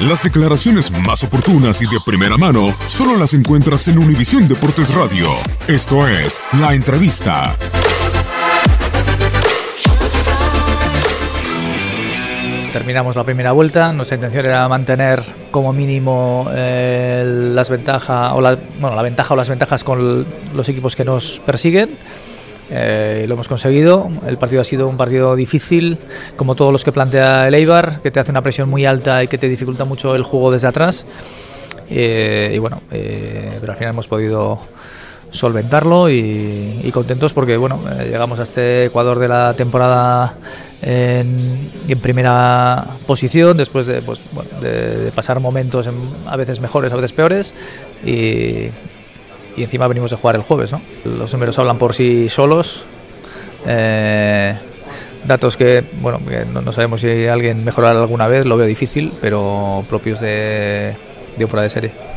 Las declaraciones más oportunas y de primera mano solo las encuentras en Univisión Deportes Radio. Esto es La Entrevista. Terminamos la primera vuelta. Nuestra intención era mantener como mínimo eh, las ventajas o bueno, la ventaja o las ventajas con los equipos que nos persiguen. Eh, y lo hemos conseguido. El partido ha sido un partido difícil, como todos los que plantea el Eibar, que te hace una presión muy alta y que te dificulta mucho el juego desde atrás. Eh, y bueno, eh, pero al final hemos podido solventarlo y, contentos porque bueno, llegamos a este Ecuador de la temporada en, primera posición después de, pues, de, pasar momentos a veces mejores, a veces peores y, y encima venimos de jugar el jueves. ¿no? Los números hablan por sí solos. Eh, datos que, bueno, no, sabemos si alguien mejorará alguna vez, lo veo difícil, pero propios de, de un fuera de serie.